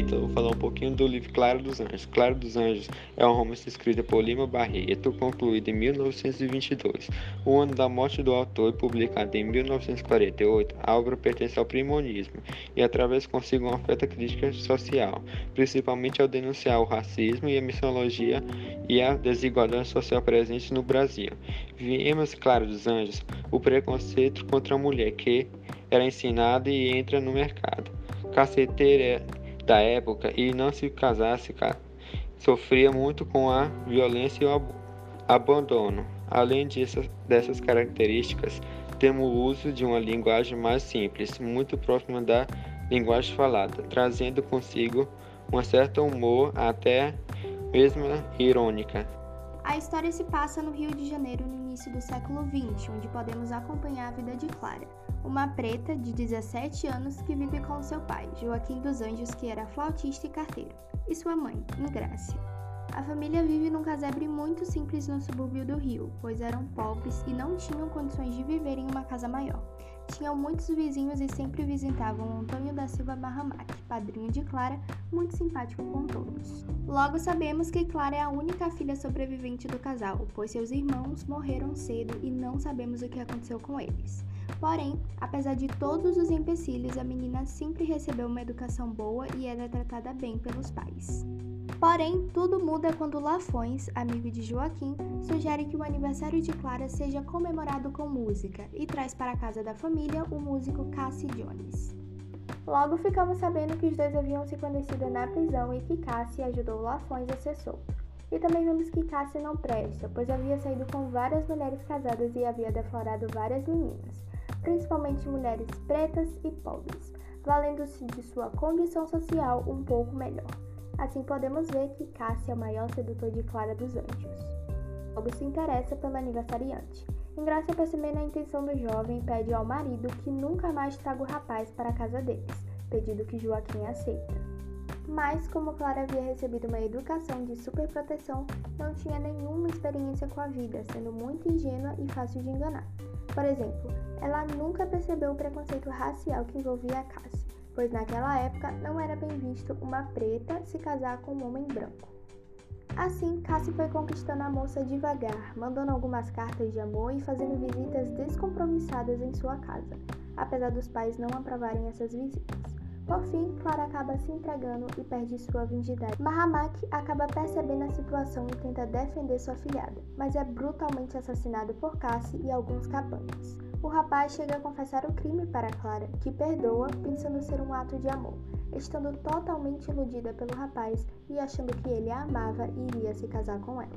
então vou falar um pouquinho do livro Claro dos Anjos. Claro dos Anjos é um romance escrito por Lima Barreto, concluído em 1922. O ano da morte do autor e publicado em 1948, a obra pertence ao primonismo e através consigo uma oferta crítica social, principalmente ao denunciar o racismo e a missiologia e a desigualdade social presente no Brasil. Vimos Claro dos Anjos o preconceito contra a mulher que era ensinada e entra no mercado caceteira da época e não se casasse sofria muito com a violência e o abandono. Além disso, dessas características, temos o uso de uma linguagem mais simples, muito próxima da linguagem falada, trazendo consigo um certo humor, até mesmo irônica. A história se passa no Rio de Janeiro no início do século XX, onde podemos acompanhar a vida de Clara, uma preta de 17 anos que vive com seu pai, Joaquim dos Anjos, que era flautista e carteiro, e sua mãe, Ingrácia. A família vive num casebre muito simples no subúrbio do Rio, pois eram pobres e não tinham condições de viver em uma casa maior. Tinham muitos vizinhos e sempre visitavam Antônio da Silva Barramac, padrinho de Clara, muito simpático com todos. Logo sabemos que Clara é a única filha sobrevivente do casal, pois seus irmãos morreram cedo e não sabemos o que aconteceu com eles. Porém, apesar de todos os empecilhos, a menina sempre recebeu uma educação boa e era tratada bem pelos pais. Porém, tudo muda quando Lafões, amigo de Joaquim, sugere que o aniversário de Clara seja comemorado com música e traz para a casa da família o músico Cassie Jones. Logo ficamos sabendo que os dois haviam se conhecido na prisão e que Cassie ajudou Lafões a ser solto. E também vemos que Cassie não presta, pois havia saído com várias mulheres casadas e havia deflorado várias meninas, principalmente mulheres pretas e pobres, valendo-se de sua condição social um pouco melhor. Assim podemos ver que Cássio é o maior sedutor de Clara dos Anjos. Logo se interessa pela aniversariante. Ingrácia percebendo a intenção do jovem, pede ao marido que nunca mais traga o rapaz para a casa deles, pedido que Joaquim aceita. Mas, como Clara havia recebido uma educação de superproteção, não tinha nenhuma experiência com a vida, sendo muito ingênua e fácil de enganar. Por exemplo, ela nunca percebeu o preconceito racial que envolvia a Cassie pois naquela época não era bem visto uma preta se casar com um homem branco. Assim, Cassie foi conquistando a moça devagar, mandando algumas cartas de amor e fazendo visitas descompromissadas em sua casa, apesar dos pais não aprovarem essas visitas. Por fim, Clara acaba se entregando e perde sua virgindade. Mahamak acaba percebendo a situação e tenta defender sua filhada, mas é brutalmente assassinado por Cassie e alguns capangas. O rapaz chega a confessar o crime para Clara, que perdoa, pensando ser um ato de amor, estando totalmente iludida pelo rapaz e achando que ele a amava e iria se casar com ela.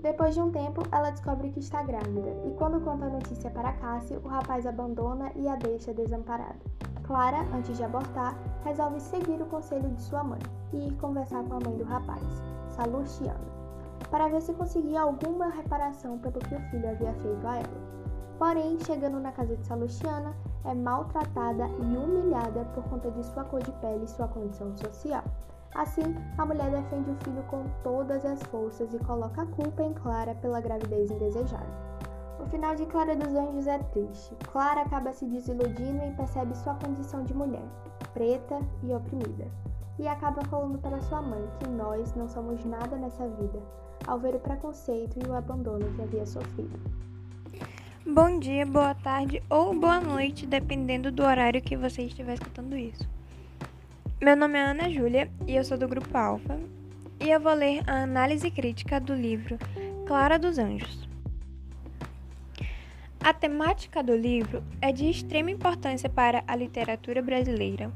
Depois de um tempo, ela descobre que está grávida, e quando conta a notícia para Cassie, o rapaz abandona e a deixa desamparada. Clara, antes de abortar, resolve seguir o conselho de sua mãe e ir conversar com a mãe do rapaz, Salustiana, para ver se conseguia alguma reparação pelo que o filho havia feito a ela. Porém, chegando na casa de Salustiana, é maltratada e humilhada por conta de sua cor de pele e sua condição social. Assim, a mulher defende o filho com todas as forças e coloca a culpa em Clara pela gravidez indesejada. O final de Clara dos Anjos é triste. Clara acaba se desiludindo e percebe sua condição de mulher, preta e oprimida. E acaba falando para sua mãe que nós não somos nada nessa vida, ao ver o preconceito e o abandono que havia sofrido. Bom dia, boa tarde ou boa noite, dependendo do horário que você estiver escutando isso. Meu nome é Ana Júlia e eu sou do Grupo Alfa e eu vou ler a análise crítica do livro Clara dos Anjos. A temática do livro é de extrema importância para a literatura brasileira,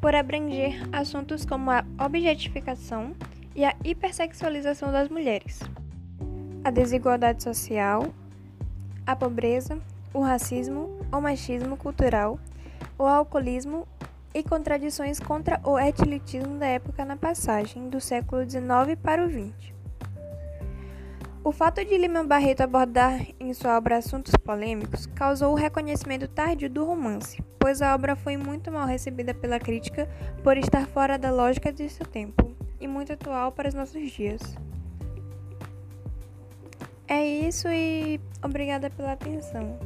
por abranger assuntos como a objetificação e a hipersexualização das mulheres, a desigualdade social, a pobreza, o racismo, o machismo cultural, o alcoolismo e contradições contra o etilitismo da época na passagem do século XIX para o XX. O fato de Lima Barreto abordar em sua obra assuntos polêmicos causou o reconhecimento tardio do romance, pois a obra foi muito mal recebida pela crítica por estar fora da lógica de seu tempo e muito atual para os nossos dias. É isso e obrigada pela atenção.